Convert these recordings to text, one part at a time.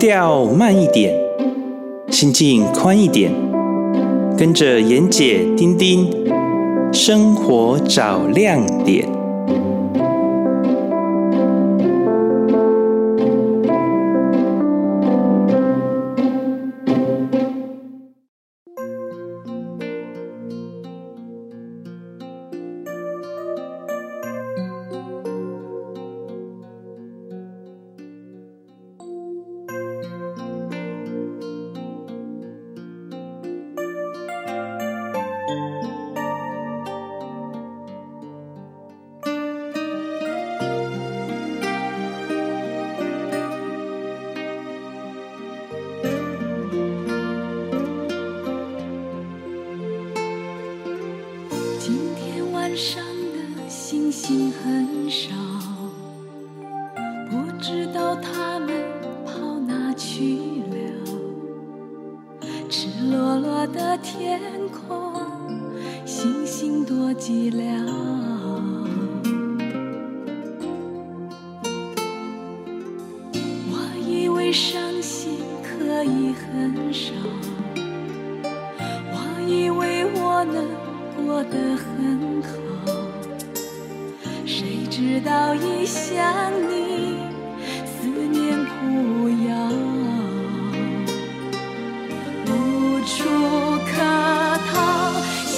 调慢一点，心境宽一点，跟着妍姐、丁丁，生活找亮点。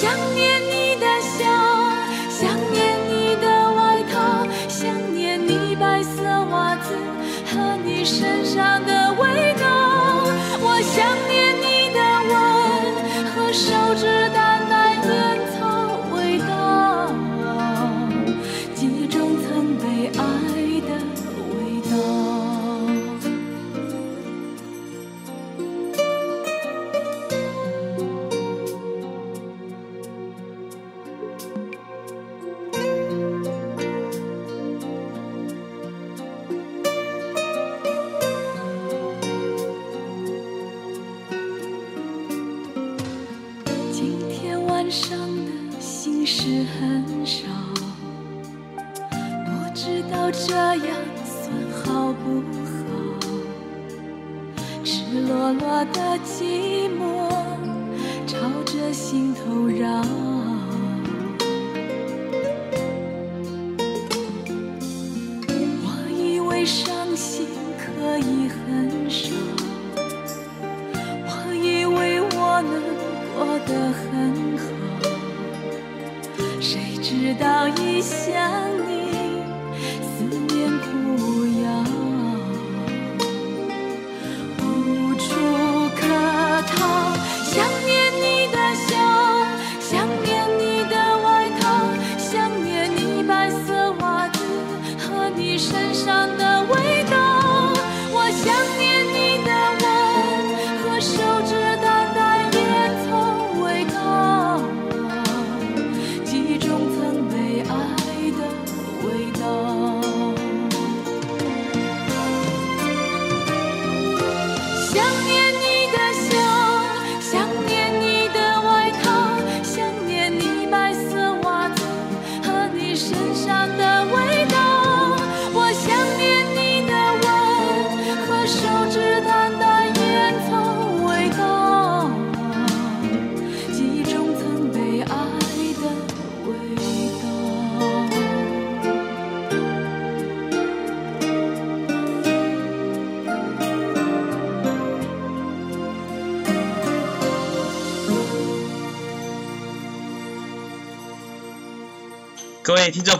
各位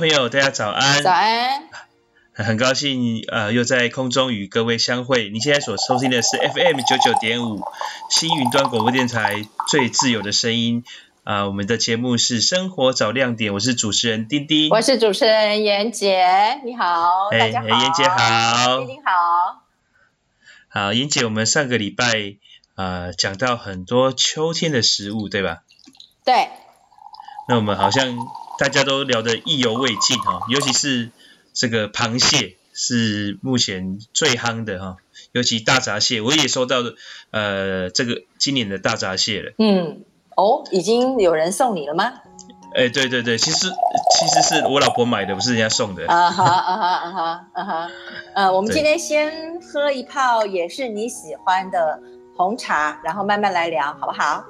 朋友，大家早安！早安！很高兴呃又在空中与各位相会。你现在所收听的是 FM 九九点五新云端广播电台最自由的声音啊、呃！我们的节目是生活找亮点，我是主持人丁丁，我是主持人严姐，你好，大家好，妍姐好，丁丁好。好，严姐，我们上个礼拜呃讲到很多秋天的食物，对吧？对。那我们好像。大家都聊得意犹未尽哈，尤其是这个螃蟹是目前最夯的哈，尤其大闸蟹，我也收到呃这个今年的大闸蟹了。嗯，哦，已经有人送你了吗？哎，对对对，其实其实是我老婆买的，不是人家送的。啊哈啊哈啊哈啊哈，呃，我们今天先喝一泡也是你喜欢的红茶，然后慢慢来聊，好不好？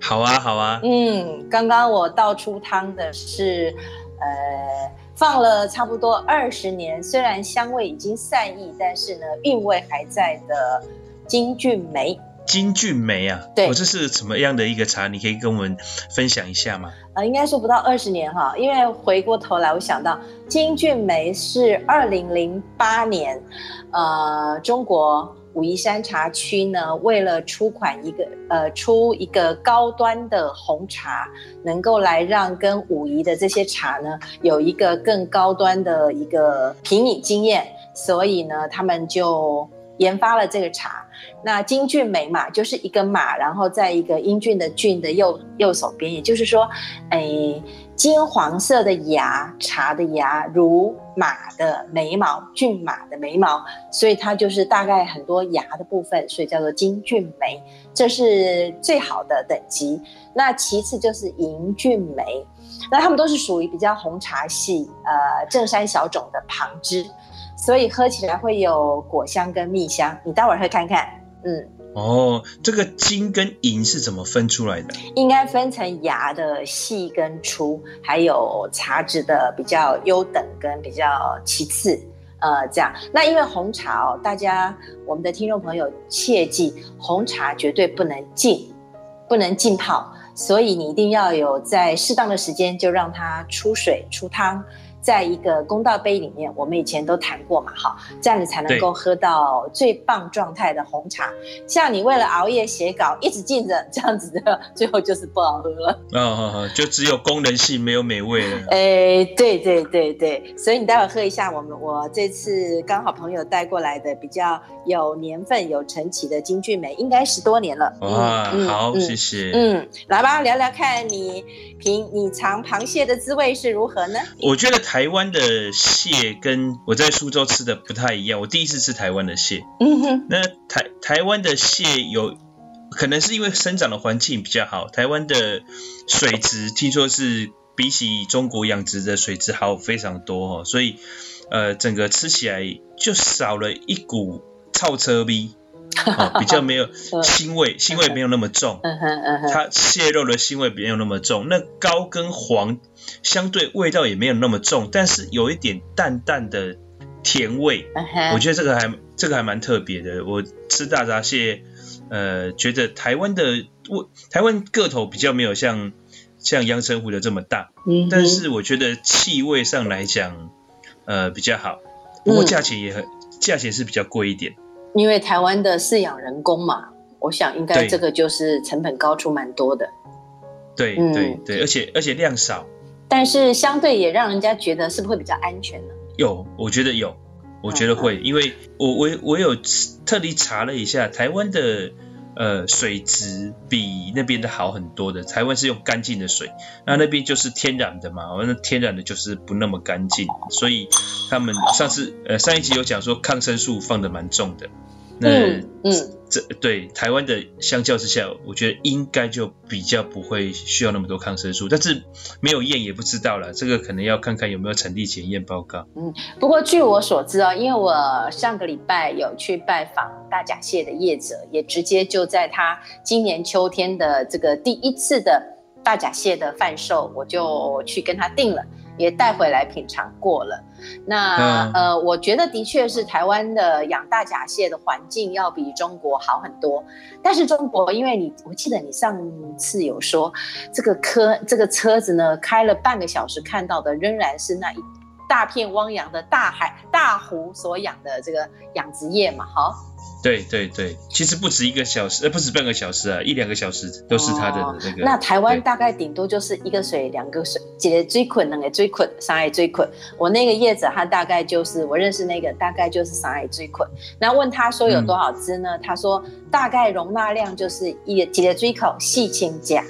好啊，好啊。嗯，刚刚我倒出汤的是，呃，放了差不多二十年，虽然香味已经散逸，但是呢，韵味还在的金骏眉。金骏眉啊，对，我、哦、这是什么样的一个茶？你可以跟我们分享一下吗？呃，应该说不到二十年哈，因为回过头来，我想到金骏眉是二零零八年，呃，中国武夷山茶区呢，为了出款一个呃出一个高端的红茶，能够来让跟武夷的这些茶呢有一个更高端的一个品饮经验，所以呢，他们就。研发了这个茶，那金骏眉嘛，就是一个马，然后在一个英俊的俊的右右手边，也就是说，哎，金黄色的芽，茶的芽如马的眉毛，骏马的眉毛，所以它就是大概很多芽的部分，所以叫做金骏眉，这是最好的等级。那其次就是银骏眉，那它们都是属于比较红茶系，呃，正山小种的旁支。所以喝起来会有果香跟蜜香，你待会儿喝看看。嗯，哦，这个金跟银是怎么分出来的？应该分成芽的细跟粗，还有茶质的比较优等跟比较其次。呃，这样。那因为红茶哦，大家我们的听众朋友切记，红茶绝对不能浸，不能浸泡，所以你一定要有在适当的时间就让它出水出汤。在一个公道杯里面，我们以前都谈过嘛，哈，这样你才能够喝到最棒状态的红茶。像你为了熬夜写稿，一直浸着，这样子的，最后就是不好喝了。嗯哦哦，就只有功能性，没有美味了。哎，对对对对，所以你待会喝一下我们我这次刚好朋友带过来的比较有年份、有陈期的金骏眉，应该十多年了。哇，嗯、好、嗯，谢谢。嗯，来吧，聊聊看你品你尝螃蟹的滋味是如何呢？我觉得台湾的蟹跟我在苏州吃的不太一样。我第一次吃台湾的蟹，嗯哼，那台台湾的蟹有可能是因为生长的环境比较好，台湾的水质听说是比起中国养殖的水质好非常多哦，所以呃整个吃起来就少了一股臭车味。哦，比较没有 腥味，腥味没有那么重。嗯哼嗯哼，它蟹肉的腥味没有那么重。那膏跟黄相对味道也没有那么重，但是有一点淡淡的甜味。我觉得这个还这个还蛮特别的。我吃大闸蟹，呃，觉得台湾的味，台湾个头比较没有像像阳澄湖的这么大。嗯，但是我觉得气味上来讲，呃，比较好。不过价钱也很，价钱是比较贵一点。因为台湾的饲养人工嘛，我想应该这个就是成本高出蛮多的。对、嗯、对对，而且而且量少，但是相对也让人家觉得是不是会比较安全呢？有，我觉得有，我觉得会，嗯、因为我我我有特地查了一下，台湾的呃水质比那边的好很多的。台湾是用干净的水，那那边就是天然的嘛，那天然的就是不那么干净，所以他们上次呃上一集有讲说抗生素放的蛮重的。那，嗯，这对台湾的相较之下，我觉得应该就比较不会需要那么多抗生素，但是没有验也不知道了，这个可能要看看有没有产地检验报告。嗯，不过据我所知哦，因为我上个礼拜有去拜访大甲蟹的业者，也直接就在他今年秋天的这个第一次的大甲蟹的贩售，我就去跟他订了。也带回来品尝过了，那、嗯、呃，我觉得的确是台湾的养大甲蟹的环境要比中国好很多。但是中国，因为你我记得你上次有说，这个车这个车子呢开了半个小时，看到的仍然是那一大片汪洋的大海大湖所养的这个养殖业嘛，哈。对对对，其实不止一个小时，呃，不止半个小时啊，一两个小时都是他的那个。哦、那台湾大概顶多就是一个水，两个水，几个最困，两个最困，三个最困。我那个叶子，他大概就是我认识那个，大概就是三个最困。那问他说有多少只呢？嗯、他说大概容纳量就是一个几个最口细青甲。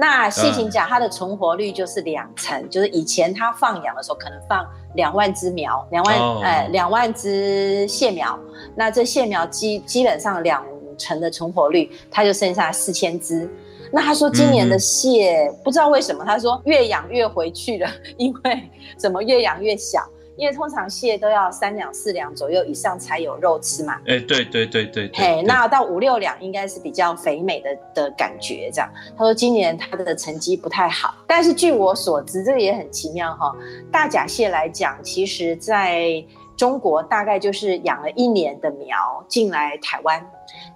那细青甲它的存活率就是两成，嗯，就是以前它放养的时候可能放两万只苗，两万、哦、呃两万只蟹苗，那这蟹苗基基本上两成的存活率，它就剩下四千只。那他说今年的蟹、嗯、不知道为什么，他说越养越回去了，因为怎么越养越小。因为通常蟹都要三两四两左右以上才有肉吃嘛。哎，对对对对。嘿，那到五六两应该是比较肥美的的感觉，这样。他说今年他的成绩不太好，但是据我所知，这个也很奇妙哈。大甲蟹来讲，其实在中国大概就是养了一年的苗进来台湾，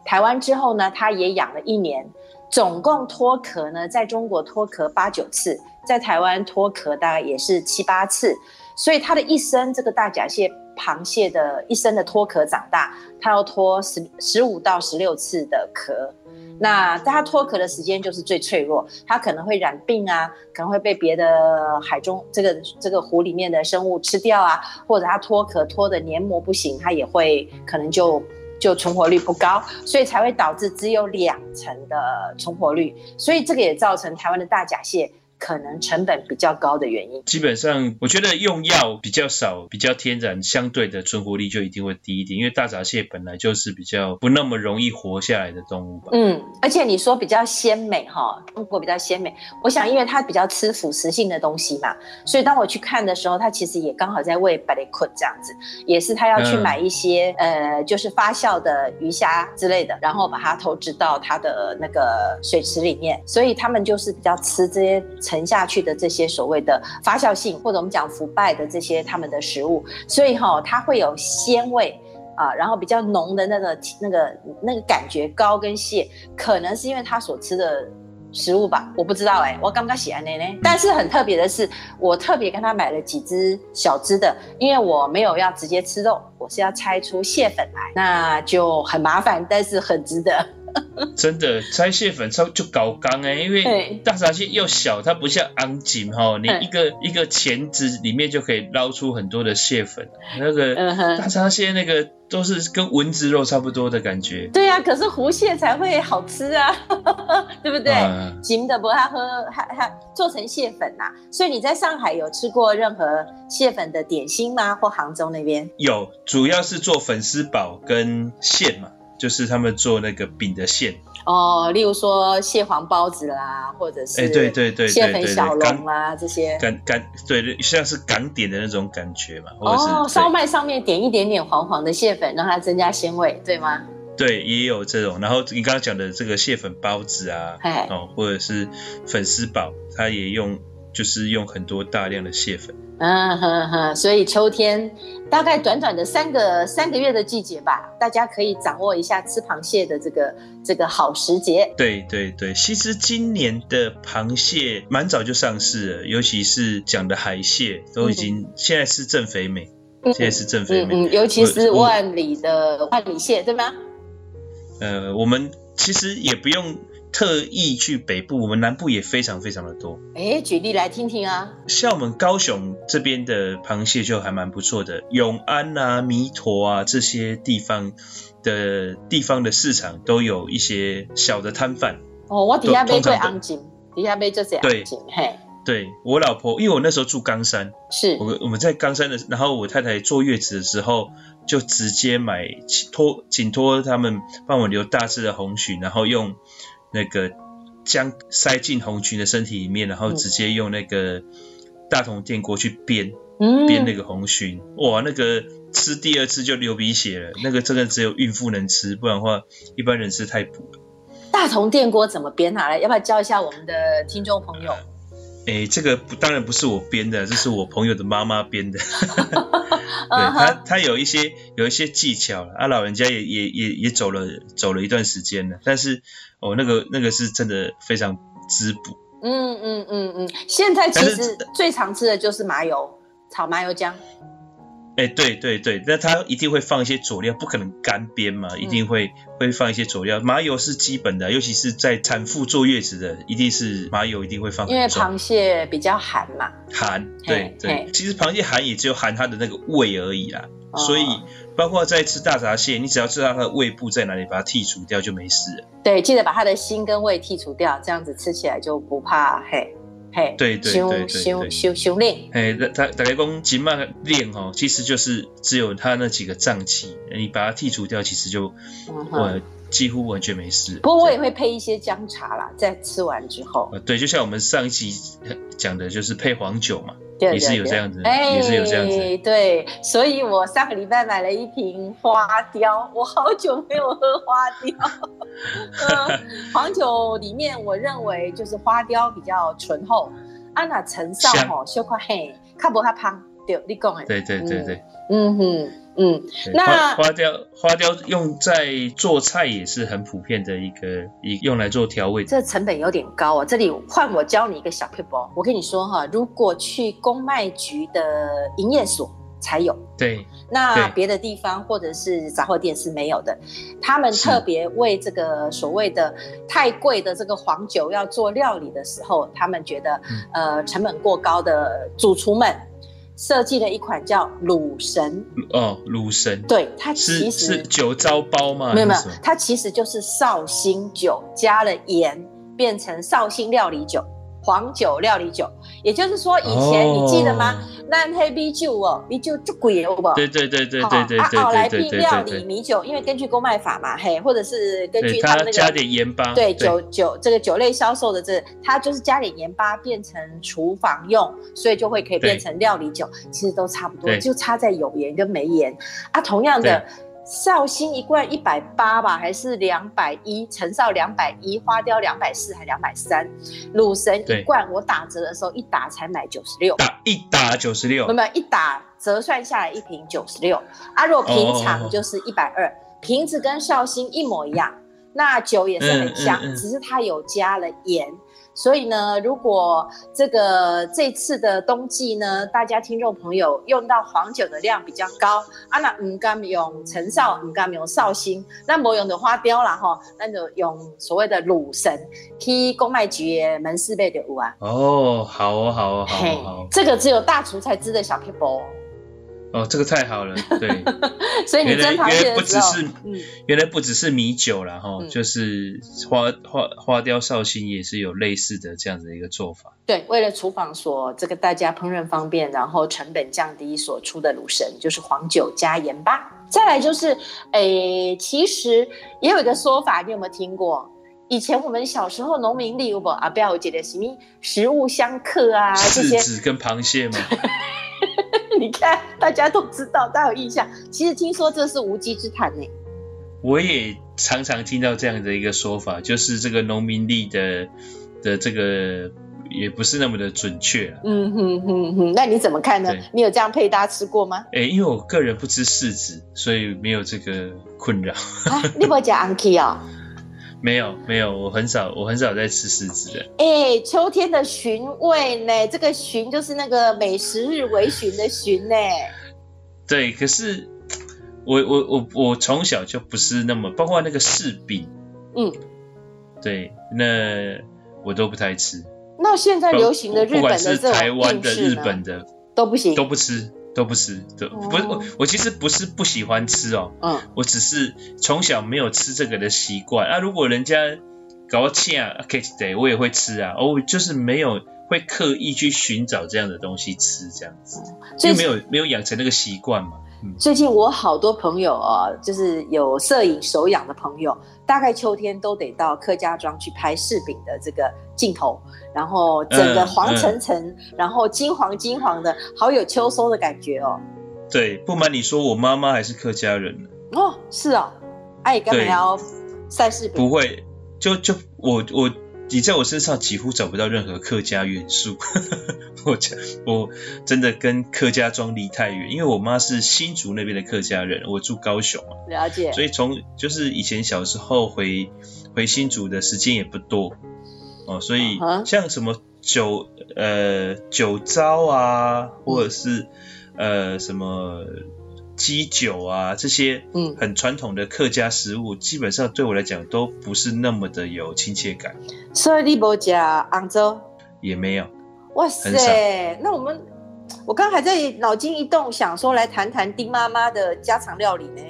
台湾之后呢，他也养了一年，总共脱壳呢，在中国脱壳八九次，在台湾脱壳大概也是七八次。所以它的一生，这个大甲蟹、螃蟹的一生的脱壳长大，它要脱十十五到十六次的壳。那它脱壳的时间就是最脆弱，它可能会染病啊，可能会被别的海中这个这个湖里面的生物吃掉啊，或者它脱壳脱的黏膜不行，它也会可能就就存活率不高，所以才会导致只有两成的存活率。所以这个也造成台湾的大甲蟹。可能成本比较高的原因，基本上我觉得用药比较少，比较天然，相对的存活率就一定会低一点。因为大闸蟹本来就是比较不那么容易活下来的动物吧。嗯，而且你说比较鲜美哈，中国比较鲜美，我想因为它比较吃腐蚀性的东西嘛，所以当我去看的时候，它其实也刚好在喂巴雷库这样子，也是他要去买一些、嗯、呃，就是发酵的鱼虾之类的，然后把它投掷到它的那个水池里面，所以他们就是比较吃这些。沉下去的这些所谓的发酵性，或者我们讲腐败的这些他们的食物，所以哈、它会有鲜味啊，然后比较浓的那个那个那个感觉。膏跟蟹可能是因为它所吃的食物吧，我不知道哎、我刚刚写完呢呢。但是很特别的是，我特别跟他买了几只小只的，因为我没有要直接吃肉，我是要拆出蟹粉来，那就很麻烦，但是很值得。真的拆蟹粉超就搞刚哎，因为大闸蟹又小，它不像昂锦哈，你一个一个钳子里面就可以捞出很多的蟹粉。那个大闸蟹那个都是跟蚊子肉差不多的感觉。对呀、啊，可是湖蟹才会好吃啊，对不对？锦、嗯、的不它喝还还做成蟹粉呐、啊。所以你在上海有吃过任何蟹粉的点心吗？或杭州那边？有，主要是做粉丝煲跟蟹嘛。就是他们做那个饼的馅哦，例如说蟹黄包子啦，或者是哎对对对蟹粉小笼啊这些，港港对，像是港点的那种感觉嘛。哦，烧麦上面点一点点黄黄的蟹粉，让它增加鲜味，对吗？对，也有这种。然后你刚刚讲的这个蟹粉包子啊，哦，或者是粉丝堡，它也用。就是用很多大量的蟹粉，嗯哼哼，所以秋天大概短短的三个三个月的季节吧，大家可以掌握一下吃螃蟹的这个这个好时节。对对对，其实今年的螃蟹蛮早就上市了，尤其是讲的海蟹都已经、嗯、现在是正肥美，现在是正肥美，嗯，嗯，尤其是万里的万里蟹，对吗？呃，我们其实也不用。特意去北部，我们南部也非常非常的多。哎，举例来听听啊。像我们高雄这边的螃蟹就还蛮不错的，永安啊、弥陀啊这些地方的地方的市场都有一些小的摊贩。哦，我底下买最安静，底下买最安静。嘿，对我老婆，因为我那时候住冈山，是我我们在冈山的，然后我太太坐月子的时候，就直接买托，请托他们帮我留大致的红鲟，然后用。那个将塞进红鲟的身体里面，然后直接用那个大铜电锅去煸，嗯，煸那个红鲟，哇，那个吃第二次就流鼻血了，那个真的只有孕妇能吃，不然的话一般人吃太补了。大铜电锅怎么煸啊？来，要不要教一下我们的听众朋友？哎，这个不当然不是我编的，这是我朋友的妈妈编的。对他，他有一些有一些技巧了啊，老人家也也也也走了走了一段时间了，但是哦，那个那个是真的非常滋补。嗯嗯嗯嗯，现在其实最常吃的就是麻油炒麻油姜。哎，对对对，那它一定会放一些佐料，不可能干煸嘛，一定会、嗯、会放一些佐料。麻油是基本的，尤其是在产妇坐月子的，一定是麻油一定会放。因为螃蟹比较寒嘛。寒，对对。其实螃蟹寒也只有寒它的那个胃而已啦，哦、所以包括在吃大闸蟹，你只要知道它的胃部在哪里，把它剔除掉就没事了。对，记得把它的心跟胃剔除掉，这样子吃起来就不怕嘿。嘿，对对对对修修修炼，哎，大大概讲筋脉练哦，其实就是只有它那几个脏器，你把它剔除掉，其实就我、嗯、几乎完全没事。不过我也会配一些姜茶啦，在吃完之后。对，就像我们上一期讲的，就是配黄酒嘛。对对对，也是有这样子，哎，也是有这样子。对，所以我上个礼拜买了一瓶花雕，我好久没有喝花雕。嗯，黄酒里面，我认为就是花雕比较醇厚，啊那陈少吼小块黑，较无较胖。对，你讲的。对对对对。嗯哼。嗯，那花雕花雕用在做菜也是很普遍的一个，一用来做调味。这成本有点高啊！这里换我教你一个小撇步，我跟你说哈，如果去公卖局的营业所才有，对，那别的地方或者是杂货店是没有的。他们特别为这个所谓的太贵的这个黄酒要做料理的时候，他们觉得、嗯、呃成本过高的主厨们。设计了一款叫鲁神哦，鲁神，对，它其实是，是酒糟包吗？没有没有，它其实就是绍兴酒加了盐变成绍兴料理酒。黄酒料理酒，也就是说，以前、oh. 你记得吗？那黑米酒哦，米酒最贵有不？对对对对对对。啊，后来变料理米酒，因为根据公卖法嘛，嘿，或者是根据他们那个加点盐巴。对，酒酒这个酒类销售的这，它就是加点盐巴变成厨房用，所以就会可以变成料理酒，其实都差不多，就差在有盐跟没盐啊，同样的。绍兴一罐一百八吧，还是两百一？陈绍两百一，花雕两百四还两百三？鲁神一罐我打折的时候一打才买九十六，打一打九十六，没有一打折算下来一瓶九十六。啊，如果平常就是一百二，瓶子跟绍兴一模一样，那酒也是很香，嗯嗯嗯、只是它有加了盐。所以呢，如果这个这次的冬季呢，大家听众朋友用到黄酒的量比较高，啊，那唔敢用陈少，唔敢用绍兴，那没用的花雕啦哈，那就用所谓的鲁神，去公卖局的门市买就有啊。哦，好哦，好哦，好哦，好哦，这个只有大厨才知的小撇步。哦，这个太好了，对，所以你原来原来不只是，嗯、原来不只是米酒啦，哈、嗯，就是花花花雕绍兴也是有类似的这样子的一个做法。对，为了厨房所这个大家烹饪方便，然后成本降低所出的卤神就是黄酒加盐巴。再来就是，诶，其实也有一个说法，你有没有听过？以前我们小时候农民里有不啊，不要记得什么食物相克啊，这些柿子跟螃蟹嘛。你看，大家都知道，大家有印象。其实听说这是无稽之谈呢。我也常常听到这样的一个说法，就是这个农民历的的这个也不是那么的准确。嗯哼哼哼，那你怎么看呢？你有这样配搭吃过吗？哎，因为我个人不吃柿子，所以没有这个困扰。啊，你不讲安 key 哦？没有没有，我很少我很少在吃柿子的。哎、欸，秋天的寻味呢？这个寻就是那个美食日为寻的寻呢。对，可是我我我我从小就不是那么，包括那个柿饼，嗯，对，那我都不太吃。那现在流行的日本的，不管是台湾的、日本的都不行，都不吃。都不吃，都不是我。我其实不是不喜欢吃哦，嗯，我只是从小没有吃这个的习惯。啊，如果人家搞我请啊，可以对，我也会吃啊。哦，就是没有会刻意去寻找这样的东西吃，这样子，就没有没有养成那个习惯嘛。嗯，最近我好多朋友啊，就是有摄影手养的朋友，大概秋天都得到客家庄去拍柿饼的这个镜头。然后整个黄澄澄，嗯嗯、然后金黄金黄的，好有秋收的感觉哦。对，不瞒你说，我妈妈还是客家人哦，是哦，哎，干嘛要晒柿饼？不会，就就我我你在我身上几乎找不到任何客家元素。我我真的跟客家庄离太远，因为我妈是新竹那边的客家人，我住高雄嘛。了解。所以从就是以前小时候回回新竹的时间也不多。哦，所以像什么酒呃酒糟啊，或者是呃什么鸡酒啊这些，嗯，很传统的客家食物，基本上对我来讲都不是那么的有亲切感。所以你不吃杭州？也没有。哇塞，那我们我刚还在脑筋一动，想说来谈谈丁妈妈的家常料理呢。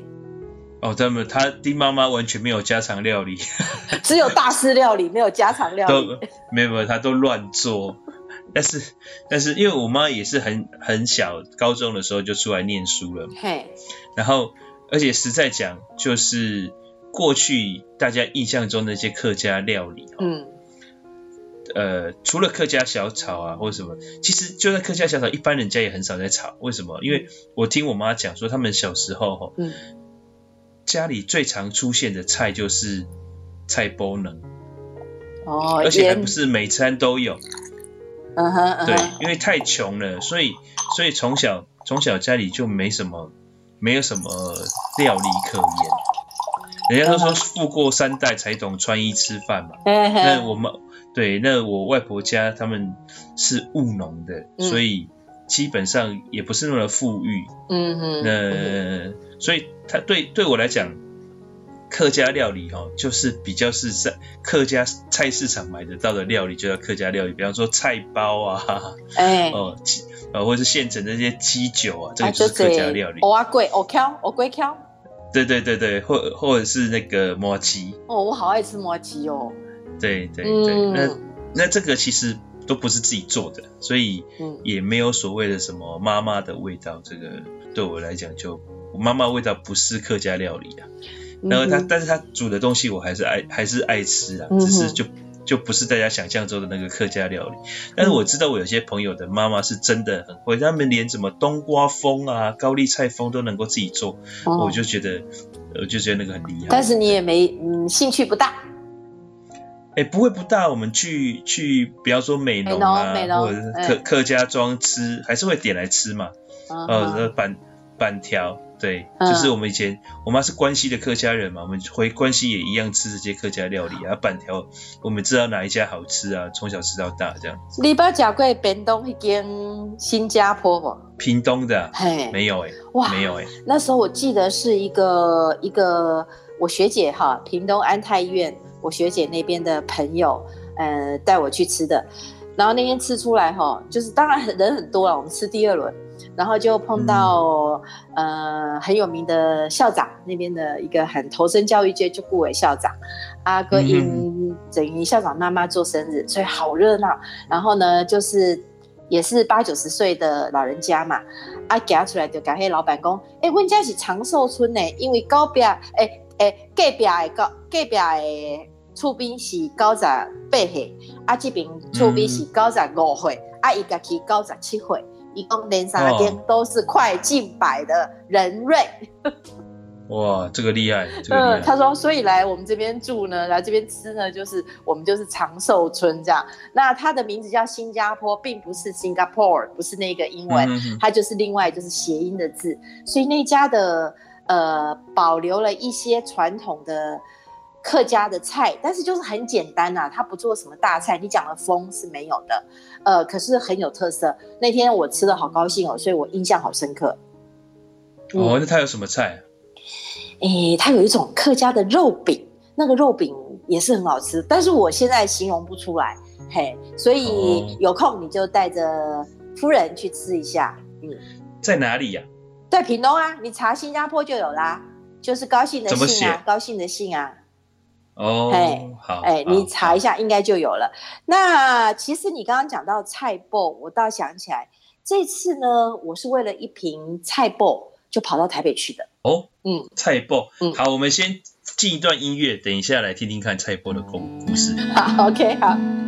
哦，他们他丁妈妈完全没有家常料理，只有大师料理，没有家常料理。都没有，他都乱做，但是但是因为我妈也是很很小，高中的时候就出来念书了，嘿，然后而且实在讲，就是过去大家印象中的那些客家料理，嗯，呃，除了客家小炒啊或者什么，其实就算客家小炒，一般人家也很少在炒。为什么？因为我听我妈讲说，他们小时候，嗯，家里最常出现的菜就是菜包能，哦，而且还不是每餐都有。对，因为太穷了，所以所以从小从小家里就没什么没有什么料理可言。人家都说富过三代才懂穿衣吃饭嘛。嗯、那我们对，那我外婆家他们是务农的，嗯，所以基本上也不是那么富裕。嗯哼。那、嗯、所以他对对我来讲。客家料理哦，就是比较是在客家菜市场买得到的料理，就叫客家料理。比方说菜包啊，哎、欸，哦，呃，或者是现成的这些鸡酒啊，这个就是客家料理。蚵仔粿、蚵壳、蚵粿壳。对对对对，或或者是那个摩鸡。哦，我好爱吃摩鸡哦。对对对，嗯、那那这个其实都不是自己做的，所以也没有所谓的什么妈妈的味道。这个对我来讲，就妈妈味道不是客家料理啊。然后他、嗯，但是他煮的东西我还是爱，还是爱吃啊，只是就就不是大家想象中的那个客家料理。但是我知道我有些朋友的妈妈是真的很会，他们连什么冬瓜风啊、高丽菜风都能够自己做，哦、我就觉得，我就觉得那个很厉害。但是你也没，嗯，兴趣不大。哎，不会不大，我们去去，比方说美浓啊，或者是客、嗯、客家庄吃，还是会点来吃嘛。嗯、呃，板板条。对，就是我们以前，我妈是关西的客家人嘛，我们回关西也一样吃这些客家料理啊，板条我们知道哪一家好吃啊，从小吃到大这样。你捌吃过屏东一间新加坡不？屏东的？嘿，没有哎、欸，哇，没有哎、欸。那时候我记得是一个一个我学姐哈，屏东安泰医院我学姐那边的朋友，呃，带我去吃的，然后那天吃出来哈，就是当然人很多了，我们吃第二轮。然后就碰到、嗯、呃很有名的校长那边的一个很投身教育界就顾伟校长，阿哥因等于校长妈妈做生日，所以好热闹。然后呢，就是也是八九十岁的老人家嘛，啊，夹出来就跟那老板讲，哎，我们家是长寿村呢，因为高壁哎哎隔壁的高隔壁的厝边是九十八岁，啊这边厝边是九十五岁，嗯、啊伊家去九十七岁。一共连三天都是快近百的人瑞，哇，这个厉害，这个厉害。嗯，他说，所以来我们这边住呢，来这边吃呢，就是我们就是长寿村这样。那它的名字叫新加坡，并不是 Singapore，不是那个英文，嗯、它就是另外就是谐音的字。所以那家的呃保留了一些传统的。客家的菜，但是就是很简单呐、啊，他不做什么大菜。你讲的风是没有的，呃，可是很有特色。那天我吃的好高兴哦，所以我印象好深刻。哦，那他有什么菜？诶，他有一种客家的肉饼，那个肉饼也是很好吃，但是我现在形容不出来。嘿，所以有空你就带着夫人去吃一下。嗯，在哪里呀、啊？在屏东啊，你查新加坡就有啦，就是高兴的兴啊，高兴的兴啊。哦，哎，好，哎，你查一下应该就有了。那其实你刚刚讲到菜脯，我倒想起来，这次呢，我是为了一瓶菜脯就跑到台北去的。哦，嗯，菜脯，嗯，好，我们先进一段音乐，等一下来听听看菜脯的故故事。好，OK，好。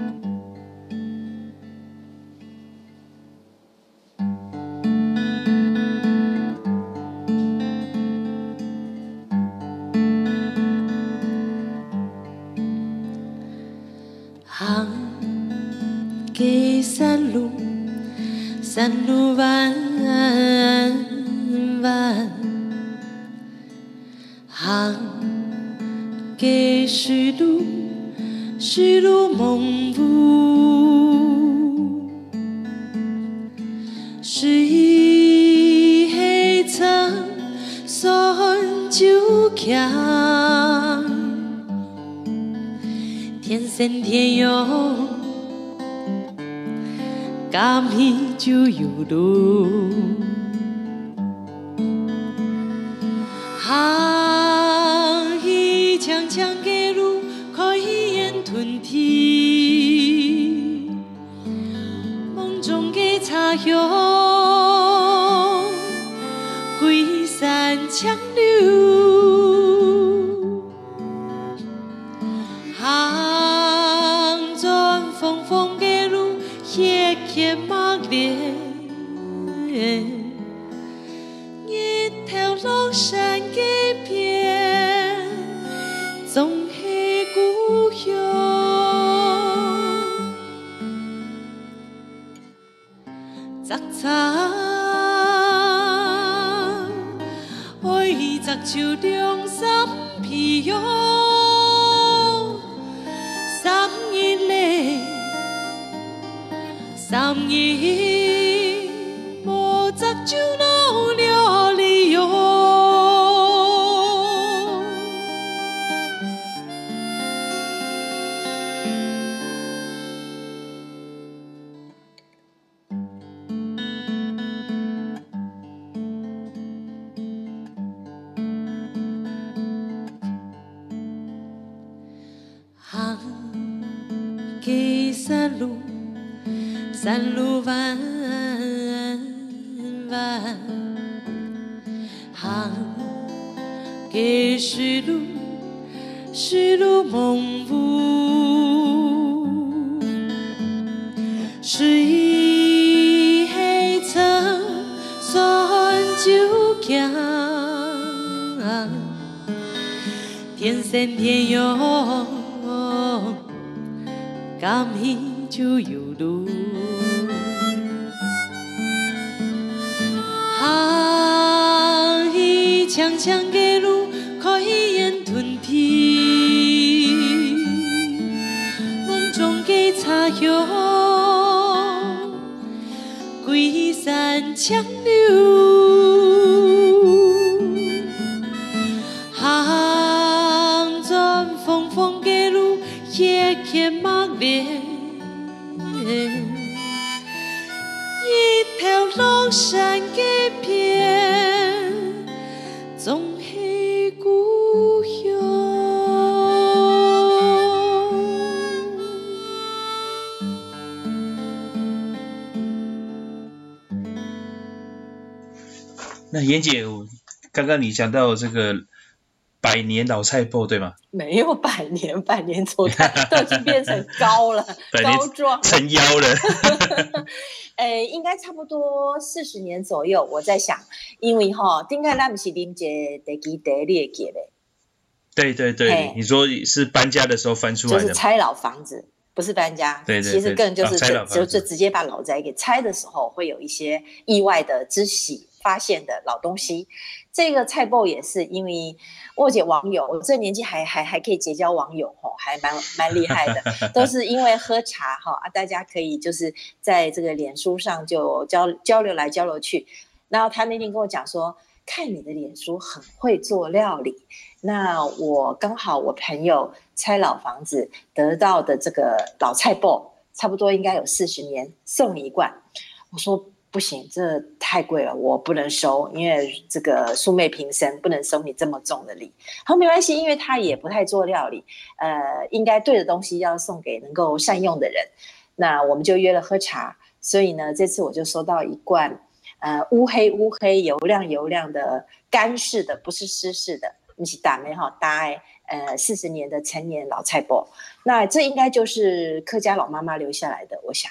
山就有路，皮哟，三一嘞，三一梦中的茶友，归山江流，妍姐，刚刚你讲到这个百年老菜脯对吗？没有百年，百年走开，都已经变成高了，高壮成妖了。哎，应该差不多四十年左右。我在想，因为哈，顶个咱不是啉这地基地裂结嘞。对对对，你说是搬家的时候翻出来的，就是拆老房子，不是搬家。对对对，其实更就是就、哦、就直接把老宅给拆的时候，会有一些意外的之喜发现的老东西。这个菜包也是因为我姐网友，我这年纪还还还可以结交网友吼，还蛮蛮厉害的，都是因为喝茶哈啊，大家可以就是在这个脸书上就交交流来交流去。然后他那天跟我讲说，看你的脸书很会做料理，那我刚好我朋友拆老房子得到的这个老菜包，差不多应该有四十年，送你一罐。我说。不行，这太贵了，我不能收，因为这个素昧平生，不能收你这么重的礼。好，没关系，因为他也不太做料理，呃，应该对的东西要送给能够善用的人。那我们就约了喝茶，所以呢，这次我就收到一罐，呃，乌黑乌黑、油亮油亮的干式的，不是湿式的，你是打没哈搭呃，四十年的陈年老菜脯。那这应该就是客家老妈妈留下来的，我想。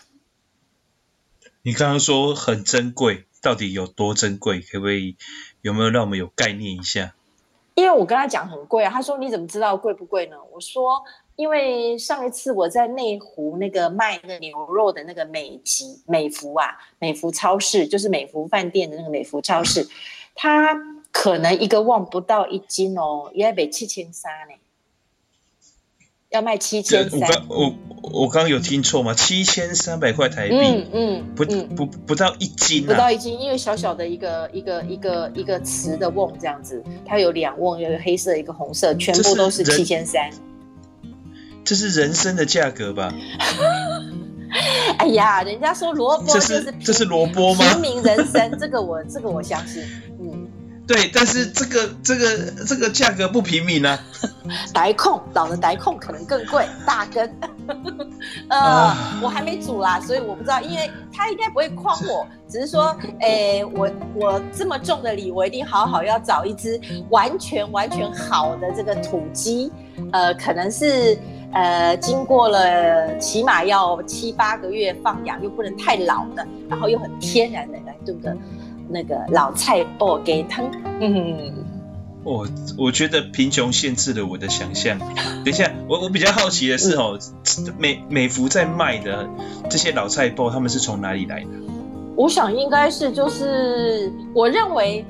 你刚刚说很珍贵，到底有多珍贵？可不可以有没有让我们有概念一下？因为我跟他讲很贵啊，他说你怎么知道贵不贵呢？我说因为上一次我在内湖那个卖那个牛肉的那个美吉美福啊，美福超市就是美福饭店的那个美福超市，他可能一个旺不到一斤哦，也得七千三呢。要卖七千三，我刚我我刚刚有听错吗？七千三百块台币，嗯嗯，不不不到一斤，不到一斤，因为小小的一个一个一个一个瓷的瓮这样子，它有两瓮，有一个黑色，一个红色，全部都是七千三。这是人参的价格吧？哎呀，人家说萝卜就是这是萝卜吗？平民人参，这个我这个我相信，嗯。对，但是这个这个这个价格不平民啊。白控老的白控可能更贵，大根。呃，啊、我还没煮啦，所以我不知道，因为他应该不会诓我，只是说，哎、欸，我我这么重的礼，我一定好好要找一只完全完全好的这个土鸡，呃，可能是呃经过了起码要七八个月放养，又不能太老的，然后又很天然的来炖个那个老菜煲鸡汤，嗯。我我觉得贫穷限制了我的想象。等一下，我我比较好奇的是哦，美美福在卖的这些老菜脯，他们是从哪里来的？我想应该是就是，我认为，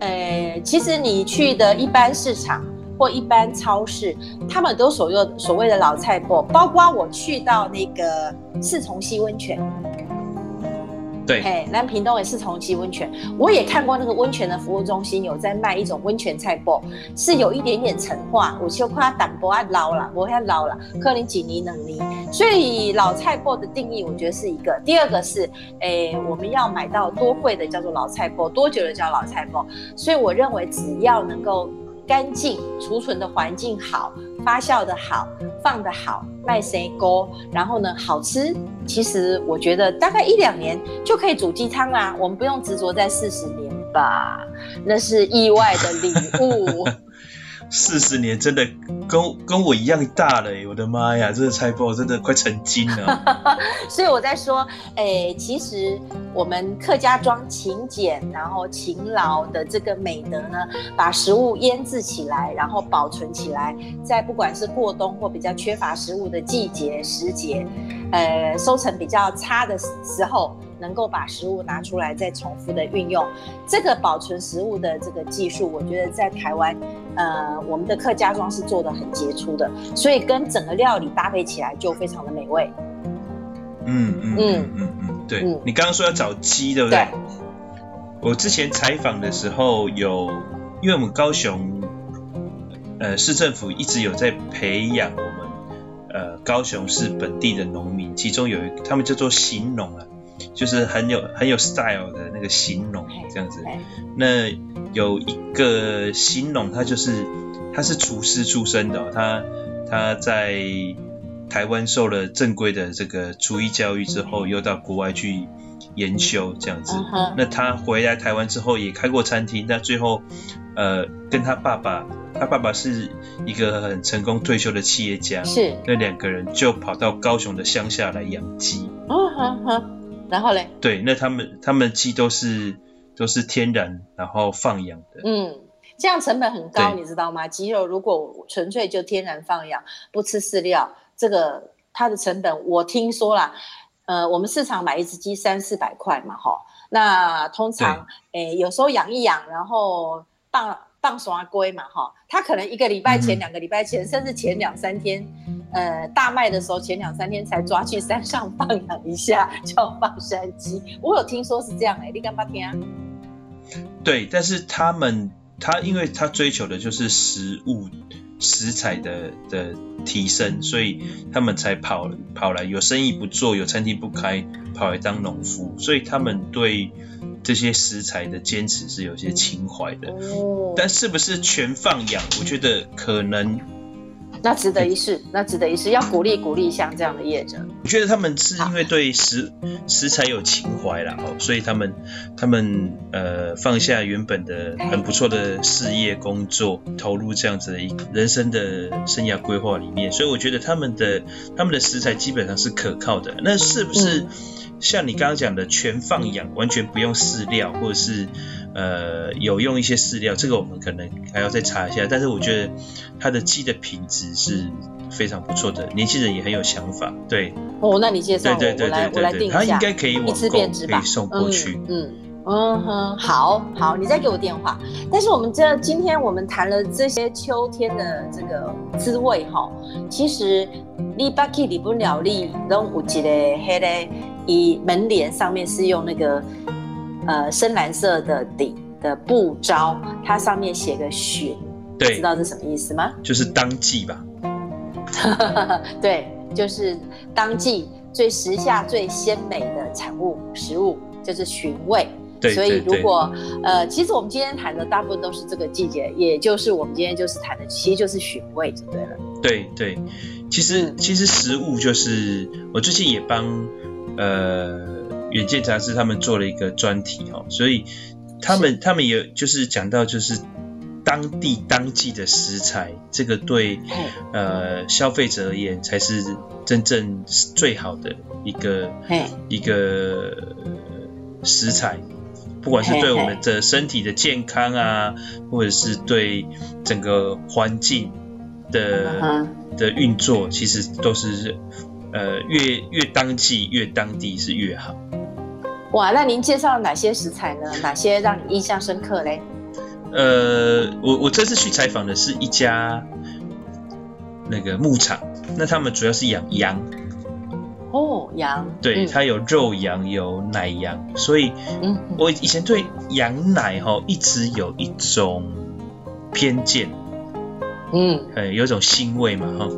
呃，其实你去的一般市场或一般超市，他们都所有所谓的老菜脯，包括我去到那个四重溪温泉。对，哎，南屏东也是重溪温泉，我也看过那个温泉的服务中心有在卖一种温泉菜脯，是有一点点陈化，我就看它淡薄啊老了，不太老了，可能几年能尼。所以老菜脯的定义，我觉得是一个。第二个是，哎，我们要买到多贵的叫做老菜脯，多久的叫老菜脯。所以我认为只要能够。干净储存的环境好，发酵的好，放的好，卖谁锅，然后呢好吃。其实我觉得大概一两年就可以煮鸡汤啦，我们不用执着在四十年吧，那是意外的礼物。四十年真的跟跟我一样大了，我的妈呀，这个菜包真的快成精了。所以我在说，哎、其实我们客家庄勤俭，然后勤劳的这个美德呢，把食物腌制起来，然后保存起来，在不管是过冬或比较缺乏食物的季节时节，呃，收成比较差的时候。能够把食物拿出来再重复的运用，这个保存食物的这个技术，我觉得在台湾，呃，我们的客家庄是做的很杰出的，所以跟整个料理搭配起来就非常的美味。嗯嗯嗯嗯嗯，对，嗯、你刚刚说要找鸡，对不对？对。我之前采访的时候有，因为我们高雄，呃，市政府一直有在培养我们，呃，高雄市本地的农民，其中有一个，他们叫做行农啊。就是很有很有 style 的那个形容这样子，那有一个形容，他就是他是厨师出身的，他他在台湾受了正规的这个厨艺教育之后，又到国外去研修这样子。那他回来台湾之后也开过餐厅，但最后呃跟他爸爸，他爸爸是一个很成功退休的企业家，是。那两个人就跑到高雄的乡下来养鸡。然后嘞？对，那他们他们鸡都是都是天然，然后放养的。嗯，这样成本很高，你知道吗？鸡肉如果纯粹就天然放养，不吃饲料，这个它的成本我听说啦，呃，我们市场买一只鸡三四百块嘛，哈。那通常，对诶，有时候养一养，然后放放耍龟嘛，哈，它可能一个礼拜前、嗯、两个礼拜前，甚至前两三天。呃，大卖的时候前两三天才抓去山上放养一下，叫放山鸡。我有听说是这样哎、欸，你敢不听啊？对，但是他们他因为他追求的就是食物食材的的提升，所以他们才跑跑来有生意不做，有餐厅不开，跑来当农夫。所以他们对这些食材的坚持是有些情怀的。哦，但是不是全放养？我觉得可能。那值得一试，那值得一试，要鼓励鼓励像这样的业者。我觉得他们是因为对食食材有情怀啦，哦，所以他们他们呃放下原本的很不错的事业工作，投入这样子的一人生的生涯规划里面，所以我觉得他们的他们的食材基本上是可靠的。那是不是像你刚刚讲的全放养，完全不用饲料，或者是？呃，有用一些饲料，这个我们可能还要再查一下。但是我觉得它的鸡的品质是非常不错的，年轻人也很有想法。对，哦，那你介绍我，对对对对对，我来我来定一下，它应该可以网购，可以送过去。嗯嗯哼，好好，你再给我电话。但是我们这今天我们谈了这些秋天的这个滋味哈，其实你把去日本料理都有一个黑的，以门帘上面是用那个。呃，深蓝色的底的布招，它上面写个“寻”，对，知道这什么意思吗？就是当季吧。对，就是当季最时下最鲜美的产物食物，就是寻味。对，所以如果呃，其实我们今天谈的大部分都是这个季节，也就是我们今天就是谈的，其实就是寻味就对了。对对，其实、嗯、其实食物就是我最近也帮呃远见杂志他们做了一个专题哦，所以他们他们也就是讲到就是当地当季的食材，这个对呃消费者而言才是真正最好的一个一个食材。不管是对我们的身体的健康啊，或者是对整个环境的的运作，其实都是呃越越当季越当地是越好。哇，那您介绍哪些食材呢？哪些让你印象深刻嘞？呃，我我这次去采访的是一家那个牧场，那他们主要是养羊。哦，羊，对，它有肉羊，有奶羊，所以，嗯我以前对羊奶哈一直有一种偏见，嗯，呃，有一种腥味嘛哈，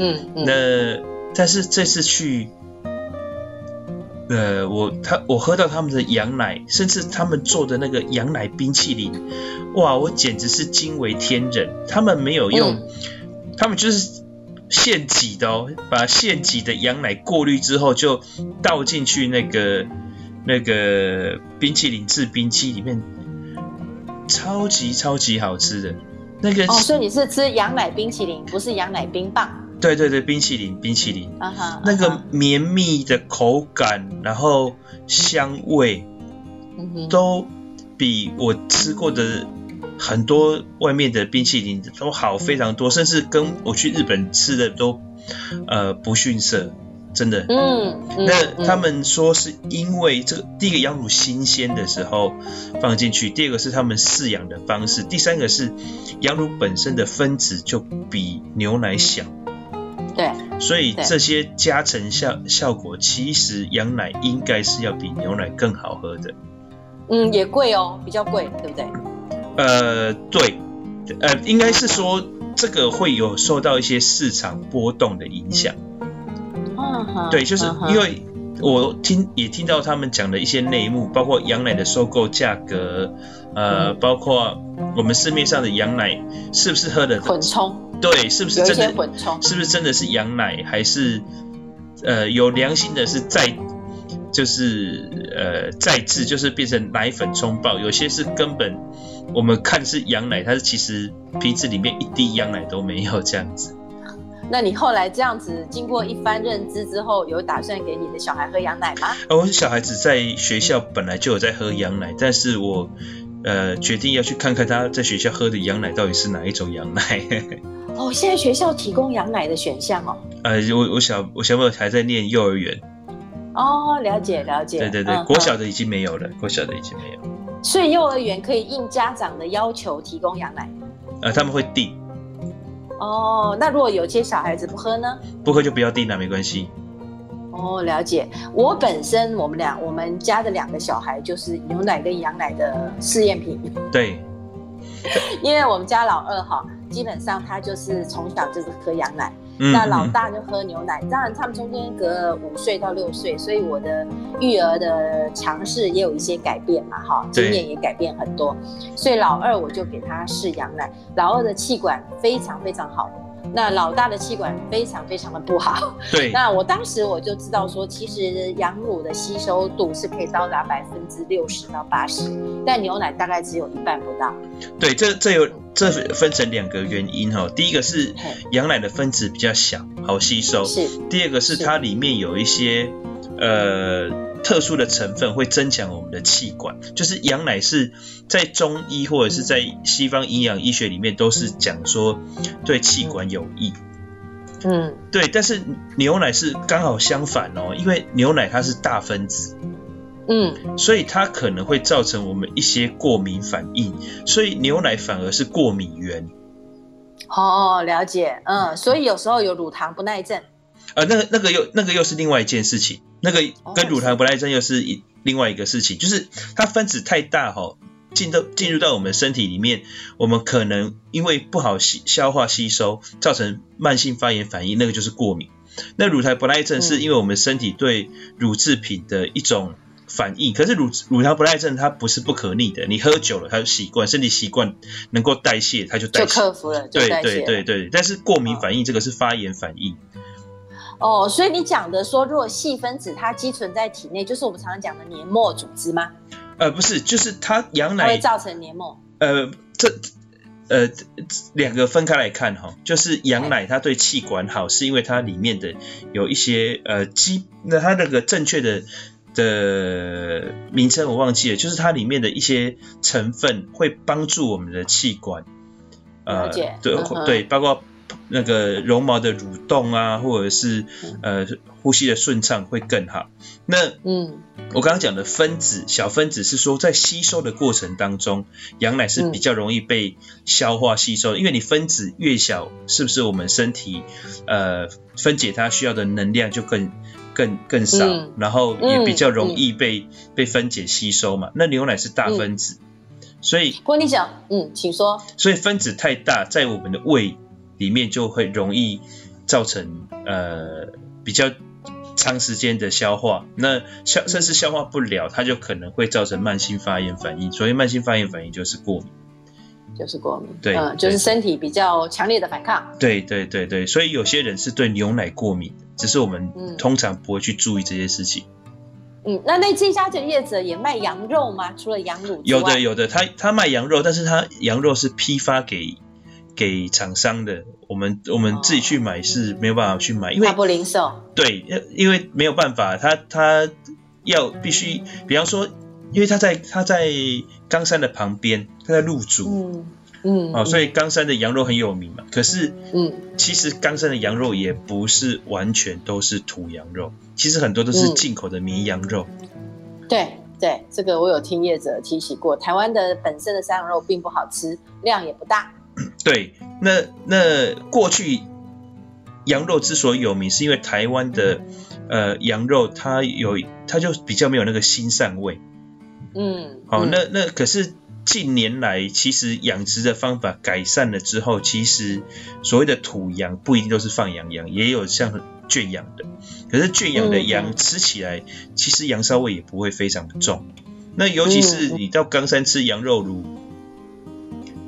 嗯，那但是这次去，呃，我他我喝到他们的羊奶，甚至他们做的那个羊奶冰淇淋，哇，我简直是惊为天人，他们没有用，他们就是。现挤的哦，把现挤的羊奶过滤之后，就倒进去那个那个冰淇淋制冰机里面，超级超级好吃的那个。哦，所以你是吃羊奶冰淇淋，不是羊奶冰棒？对对对，冰淇淋冰淇淋，啊哈，那个绵密的口感，然后香味，都比我吃过的。很多外面的冰淇淋都好非常多，甚至跟我去日本吃的都呃不逊色，真的。嗯，那他们说是因为这个第一个羊乳新鲜的时候放进去，第二个是他们饲养的方式，第三个是羊乳本身的分子就比牛奶小。对。所以这些加成效效果，其实羊奶应该是要比牛奶更好喝的。嗯，也贵哦，比较贵，对不对？呃，对，呃，应该是说这个会有受到一些市场波动的影响。嗯哼，对，就是因为我听也听到他们讲的一些内幕，包括羊奶的收购价格，呃，包括我们市面上的羊奶是不是喝的混充？对，是不是真的？是不是真的是羊奶，还是呃有良心的是在就是呃再制，就是变成奶粉冲爆？有些是根本。我们看是羊奶，它是其实瓶子里面一滴羊奶都没有这样子。那你后来这样子经过一番认知之后，有打算给你的小孩喝羊奶吗？我小孩子在学校本来就有在喝羊奶，但是我呃决定要去看看他在学校喝的羊奶到底是哪一种羊奶。哦，现在学校提供羊奶的选项哦。呃，我我小我小朋友还在念幼儿园。哦，了解了解。对对对，嗯、国小的已经没有了，国小的已经没有。所以幼儿园可以应家长的要求提供羊奶，呃，他们会订。哦，那如果有些小孩子不喝呢？不喝就不要订了，没关系。哦，了解。我本身我们俩我们家的两个小孩就是牛奶跟羊奶的试验品。对。因为我们家老二哈，基本上他就是从小就是喝羊奶。那老大就喝牛奶，当然他们中间隔了五岁到六岁，所以我的育儿的尝试也有一些改变嘛，哈，经验也改变很多，所以老二我就给他试羊奶，老二的气管非常非常好。那老大的气管非常非常的不好，对。那我当时我就知道说，其实羊乳的吸收度是可以到达百分之六十到八十，但牛奶大概只有一半不到。对，这这有这分成两个原因哈，第一个是羊奶的分子比较小，好吸收。是。第二个是它里面有一些呃。特殊的成分会增强我们的气管，就是羊奶是在中医或者是在西方营养医学里面都是讲说对气管有益。嗯，对，但是牛奶是刚好相反哦，因为牛奶它是大分子，嗯，所以它可能会造成我们一些过敏反应，所以牛奶反而是过敏源。哦，了解，嗯，所以有时候有乳糖不耐症。呃，那个那个又那个又是另外一件事情，那个跟乳糖不耐症又是一另外一个事情，就是它分子太大哈，进到进入到我们身体里面，我们可能因为不好吸消化吸收，造成慢性发炎反应，那个就是过敏。那乳糖不耐症是因为我们身体对乳制品的一种反应。可是乳乳糖不耐症它不是不可逆的，你喝久了它就习惯，身体习惯能够代谢，它就代谢。就克服了。对对对对，但是过敏反应这个是发炎反应。哦，所以你讲的说，如果细分子它积存在体内，就是我们常常讲的黏膜组织吗？呃，不是，就是它羊奶会造成黏膜。呃，这呃两个分开来看哈，就是羊奶它对气管好，是因为它里面的有一些呃基，那它那个正确的的名称我忘记了，就是它里面的一些成分会帮助我们的气管。呃，对、嗯、对，包括。那个绒毛的蠕动啊，或者是呃呼吸的顺畅会更好。那嗯，我刚刚讲的分子小分子是说在吸收的过程当中，羊奶是比较容易被消化吸收，因为你分子越小，是不是我们身体呃分解它需要的能量就更更更少，然后也比较容易被被分解吸收嘛。那牛奶是大分子，所以。不过你讲，嗯，请说。所以分子太大，在我们的胃。里面就会容易造成呃比较长时间的消化，那消甚至消化不了，它就可能会造成慢性发炎反应。所以慢性发炎反应就是过敏，就是过敏，对，嗯，就是身体比较强烈的反抗。对对对对，所以有些人是对牛奶过敏，只是我们通常不会去注意这些事情。嗯，那那这家的业者也卖羊肉吗？除了羊乳？有的有的，他他卖羊肉，但是他羊肉是批发给。给厂商的，我们我们自己去买是没有办法去买，因为他不零售。对，因为没有办法，他他要必须，比方说，因为他在他在冈山的旁边，他在鹿竹，嗯嗯，哦，所以冈山的羊肉很有名嘛。可是，嗯，其实冈山的羊肉也不是完全都是土羊肉，其实很多都是进口的绵羊肉。嗯、对对，这个我有听业者提起过，台湾的本身的山羊肉并不好吃，量也不大。对，那那过去羊肉之所以有名，是因为台湾的呃羊肉它有它就比较没有那个腥膻味。嗯，好，那那可是近年来其实养殖的方法改善了之后，其实所谓的土羊不一定都是放养羊，也有像圈养的。可是圈养的羊吃起来其实羊骚味也不会非常的重。那尤其是你到冈山吃羊肉炉。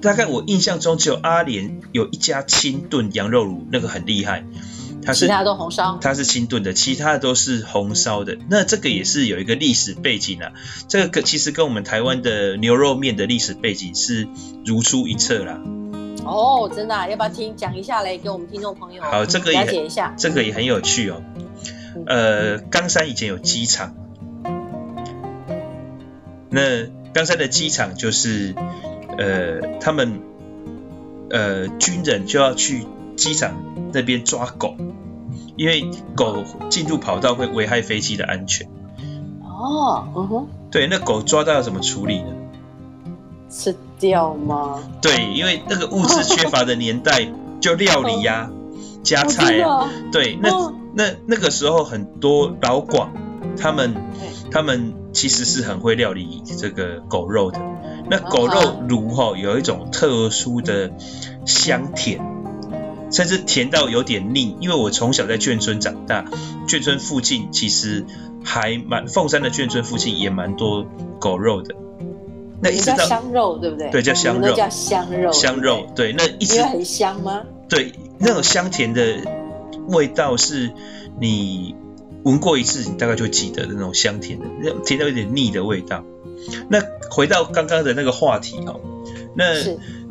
大概我印象中只有阿莲有一家清炖羊肉炉，那个很厉害，它是其他都红烧，它是清炖的，其他的都是红烧的。那这个也是有一个历史背景啊，这个其实跟我们台湾的牛肉面的历史背景是如出一辙啦。哦，真的啊？要不要听讲一下嘞？给我们听众朋友好，这个也了解一下，这个也很有趣哦。呃，冈山以前有机场，那冈山的机场就是。呃，他们呃军人就要去机场那边抓狗，因为狗进入跑道会危害飞机的安全。哦，嗯哼。对，那狗抓到要怎么处理呢？吃掉吗？对，因为那个物资缺乏的年代，就料理呀、啊、加菜啊。对，那那那个时候很多老广，他们他们其实是很会料理这个狗肉的。那狗肉炉哈有一种特殊的香甜，甚至甜到有点腻。因为我从小在眷村长大，眷村附近其实还蛮凤山的眷村附近也蛮多狗肉的。那一直到香肉对不对？对，叫香肉。叫香肉。香肉对，那一直因为很香吗？对，那种香甜的味道是你闻过一次，你大概就记得的那种香甜的，那甜到有点腻的味道。那回到刚刚的那个话题哦，那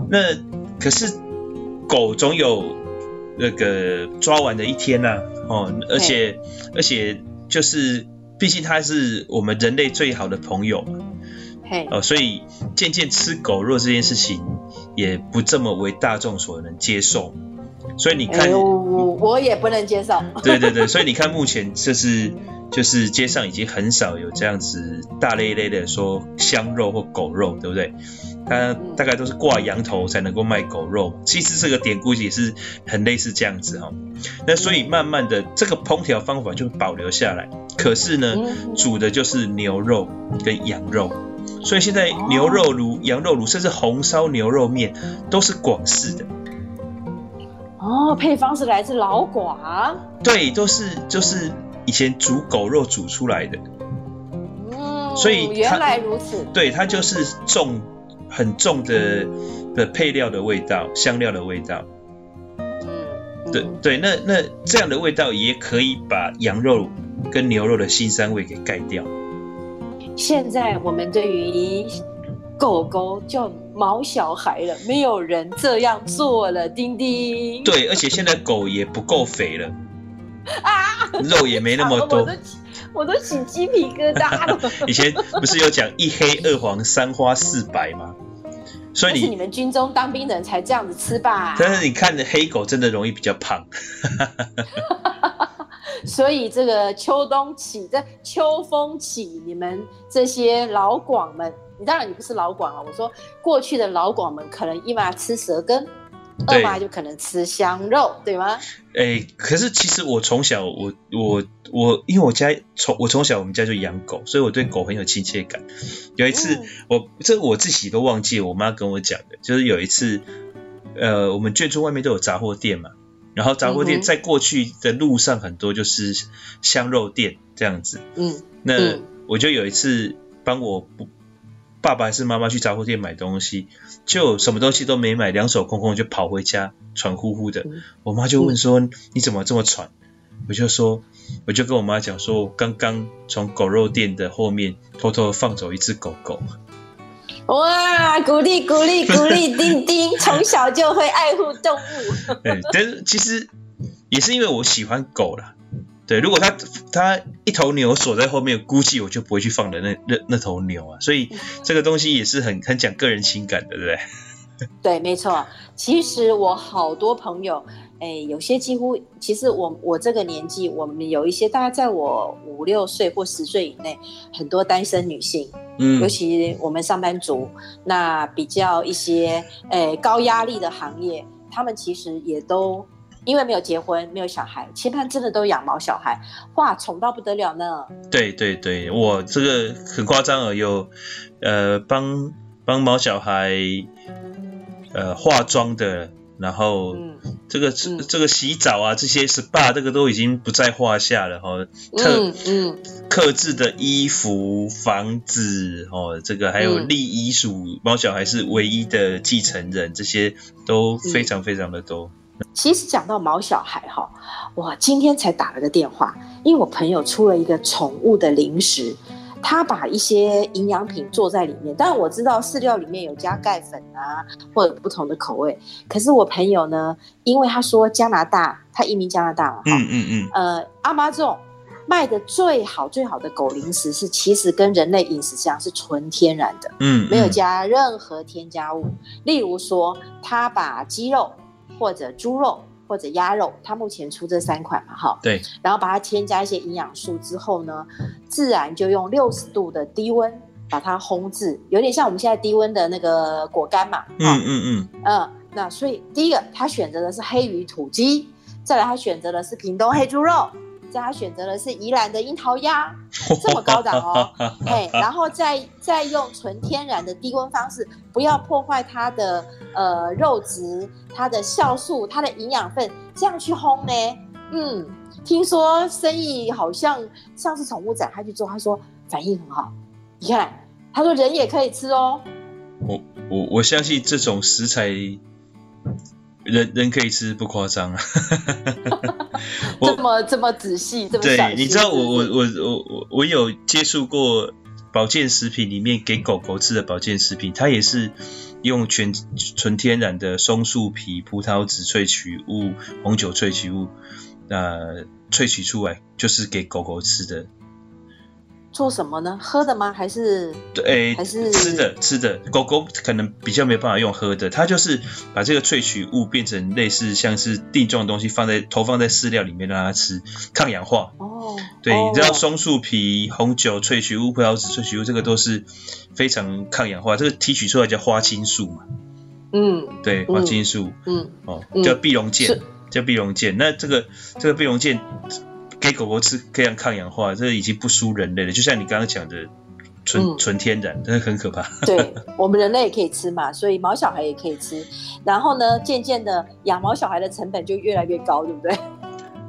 那可是狗总有那个抓完的一天呐、啊、哦，而且而且就是毕竟它是我们人类最好的朋友嘛，嘿。哦，所以渐渐吃狗肉这件事情也不这么为大众所能接受，所以你看，我我也不能接受，对对对，所以你看目前就是。就是街上已经很少有这样子大咧咧的说香肉或狗肉，对不对？它大概都是挂羊头才能够卖狗肉。其实这个典故也是很类似这样子哈。那所以慢慢的这个烹调方法就保留下来。可是呢，煮的就是牛肉跟羊肉。所以现在牛肉炉、羊肉炉，甚至红烧牛肉面都是广式的。哦，配方是来自老广。对，都是就是。以前煮狗肉煮出来的，嗯，所以原来如此，对，它就是重很重的的配料的味道，香料的味道。嗯，对对，那那这样的味道也可以把羊肉跟牛肉的腥膻味给盖掉。现在我们对于狗狗叫毛小孩了，没有人这样做了，丁丁。对，而且现在狗也不够肥了，啊，肉也没那么 多，我都我都起鸡皮疙瘩了。以前不是有讲一黑二黄三花四白吗？所以你是你们军中当兵的人才这样子吃吧？但是你看的黑狗真的容易比较胖。所以这个秋冬起，这秋风起，你们这些老广们，你当然你不是老广啊，我说过去的老广们可能一嘛吃舌根，二嘛就可能吃香肉，对吗？哎、欸，可是其实我从小我我我，因为我家从我从小我们家就养狗，所以我对狗很有亲切感。有一次、嗯、我这我自己都忘记，我妈跟我讲的，就是有一次，呃，我们眷村外面都有杂货店嘛。然后杂货店在过去的路上很多就是香肉店这样子，嗯，那我就有一次帮我爸爸还是妈妈去杂货店买东西，就什么东西都没买，两手空空就跑回家，喘呼呼的。我妈就问说：“你怎么这么喘？”我就说，我就跟我妈讲说，我刚刚从狗肉店的后面偷偷放走一只狗狗。哇，鼓励鼓励鼓励，丁丁从小就会爱护动物。对，但是其实也是因为我喜欢狗啦。对，如果他他一头牛锁在后面，估计我就不会去放的那那那头牛啊。所以这个东西也是很很讲个人情感的，对不对？对，没错。其实我好多朋友，哎，有些几乎，其实我我这个年纪，我们有一些大概在我五六岁或十岁以内，很多单身女性。嗯，尤其我们上班族，那比较一些诶高压力的行业，他们其实也都因为没有结婚，没有小孩，期盼真的都养毛小孩，哇，宠到不得了呢。对对对，我这个很夸张啊，有呃帮帮毛小孩呃化妆的。然后，这个、嗯、这个洗澡啊，这些 SPA 这个都已经不在话下了哈。特嗯，客制的衣服、房子哦，这个还有立遗嘱，毛小孩是唯一的继承人，这些都非常非常的多。其实讲到毛小孩哈，我今天才打了个电话，因为我朋友出了一个宠物的零食。他把一些营养品做在里面，但我知道饲料里面有加钙粉啊，或者不同的口味。可是我朋友呢，因为他说加拿大，他移民加拿大嘛，嗯嗯嗯，呃，阿妈这种卖的最好最好的狗零食是，其实跟人类饮食上是纯天然的，嗯，嗯，没有加任何添加物。例如说，他把鸡肉或者猪肉。或者鸭肉，它目前出这三款嘛，哈，对，然后把它添加一些营养素之后呢，自然就用六十度的低温把它烘制，有点像我们现在低温的那个果干嘛，嗯嗯嗯，嗯，那所以第一个他选择的是黑鱼土鸡，再来他选择的是屏东黑猪肉。在他选择的是宜兰的樱桃鸭，这么高档哦，嘿，然后再再用纯天然的低温方式，不要破坏它的呃肉质、它的酵素、它的营养分，这样去烘呢，嗯，听说生意好像上次宠物展他去做，他说反应很好，你看，他说人也可以吃哦，我我我相信这种食材。人人可以吃，不夸张啊！这么这么仔细，这么对，你知道我我我我我我有接触过保健食品里面给狗狗吃的保健食品，它也是用全纯天然的松树皮、葡萄籽萃取物、红酒萃取物，呃，萃取出来就是给狗狗吃的。做什么呢？喝的吗？还是对，还是吃的？吃的。狗狗可能比较没办法用喝的，它就是把这个萃取物变成类似像是定状的东西，放在投放在饲料里面让它吃，抗氧化。哦，对，哦、你知道松树皮、红酒萃取物、葡萄籽萃取物，这个都是非常抗氧化。这个提取出来叫花青素嘛。嗯，对，花青素。嗯，哦，叫碧龙健，叫碧龙健。那这个这个碧龙健。给狗狗吃这样抗氧化，这已经不输人类了。就像你刚刚讲的，纯纯、嗯、天然，真的很可怕。对，我们人类也可以吃嘛，所以毛小孩也可以吃。然后呢，渐渐的养毛小孩的成本就越来越高，对不对？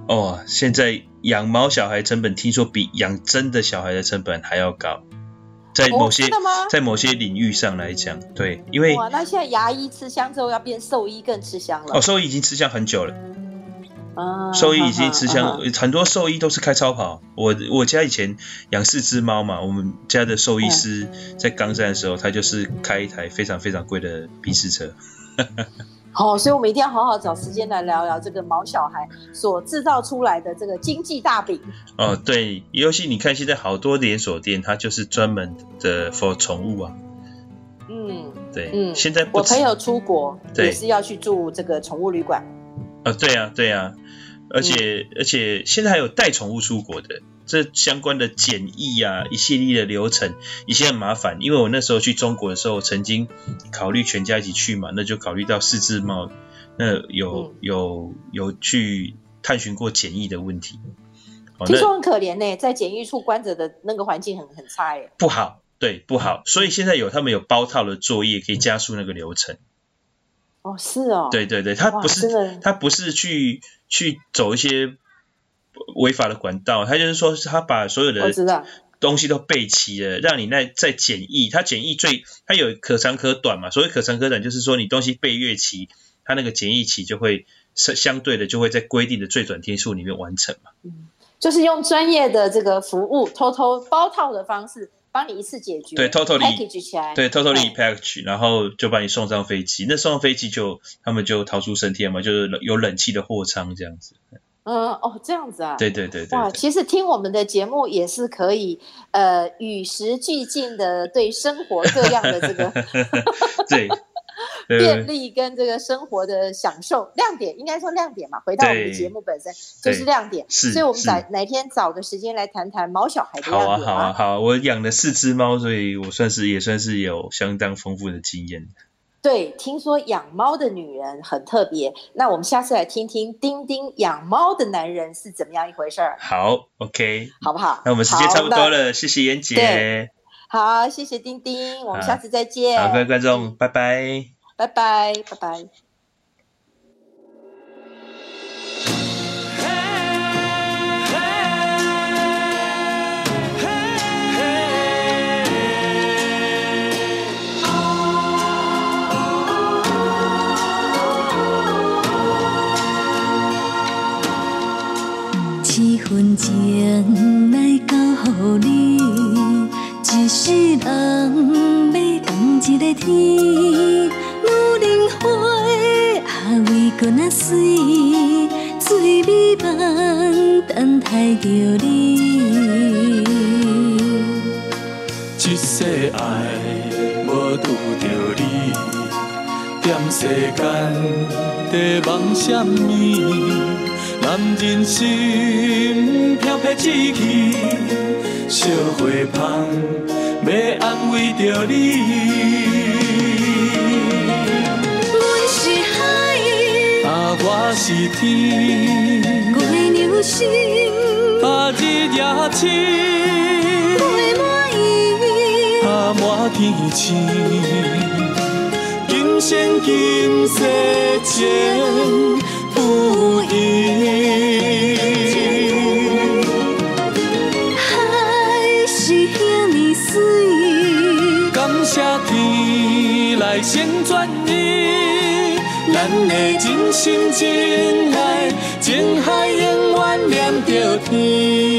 哦，现在养毛小孩成本听说比养真的小孩的成本还要高。在某些、在某些领域上来讲，对，因为哇，那现在牙医吃香之后要变兽医更吃香了。哦，兽医已经吃香很久了，啊兽医已经吃香，很多兽医都是开超跑。我我家以前养四只猫嘛，我们家的兽医师在冈山的时候，他就是开一台非常非常贵的宾士车。好、哦，所以我们一定要好好找时间来聊聊这个毛小孩所制造出来的这个经济大饼。哦，对，尤其你看现在好多连锁店，它就是专门的 for 宠物啊。嗯，对，嗯，现在我朋友出国也是要去住这个宠物旅馆。啊，对啊，对啊，而且、而且现在还有带宠物出国的，这相关的检疫啊，一系列的流程，一些很麻烦。因为我那时候去中国的时候，曾经考虑全家一起去嘛，那就考虑到四只猫，那有、嗯有有去探寻过检疫的问题。听说很可怜呢，在检疫处关着的那个环境很很差耶。不好，对，不好。所以现在有他们有包套的作业，可以加速那个流程。哦，是哦。对对对，他不是他不是去去走一些违法的管道，他就是说他把所有的。东西都备齐了，让你那在检疫，它检疫最它有可长可短嘛，所谓可长可短就是说你东西备越齐，它那个检疫期就会是相对的就会在规定的最短天数里面完成嘛。嗯就是用专业的这个服务，偷偷包套的方式，帮你一次解决。对，totally package 起来。对，totally 嗯 package，然后就把你送上飞机。那送上飞机就他们就逃出升天嘛，就是有冷气的货舱这样子。嗯，哦，这样子啊。对对对对哇，其实听我们的节目也是可以，呃，与时俱进的对生活各样的这个 对对 便利跟这个生活的享受亮点，应该说亮点嘛。回到我们的节目本身就是亮点，是所以我们是哪哪天找个时间来谈谈毛小孩的好啊亮点好啊好啊！我养了四只猫，所以我算是也算是有相当丰富的经验。对，听说养猫的女人很特别，那我们下次来听听丁丁养猫的男人是怎么样一回事儿，好，OK，好不好？那我们时间差不多了，谢谢妍姐对。好，谢谢丁丁，我们下次再见。好，各位观众，拜拜。拜拜，拜拜。七分情来交予你，一世人要共一个天。女人花啊，为君啊水，水美梦等待着你。一世爱无拄着你，踮世间在梦什么？男人心飘飘志气，烧花香要安慰着你。阮是海，啊，我是天，月娘心，啊，日夜深，月满意。啊，满天星，今生今世情不移。水，感谢天来成全你，咱的真心真爱，情海永远念着天。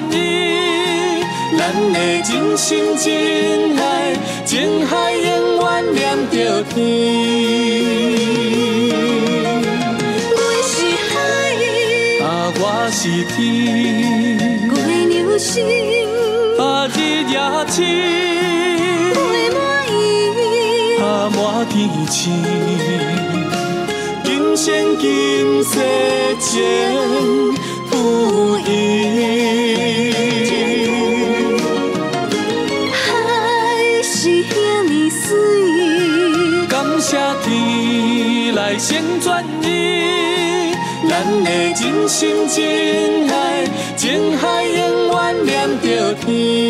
成全伊，咱的真心真爱，情海永远连着天。我是海，啊，我是天，我的流星，啊，日夜星，陪满伊，啊，满天星，今生今世情不移。来成全伊，咱的真心真爱，情海永远连着天。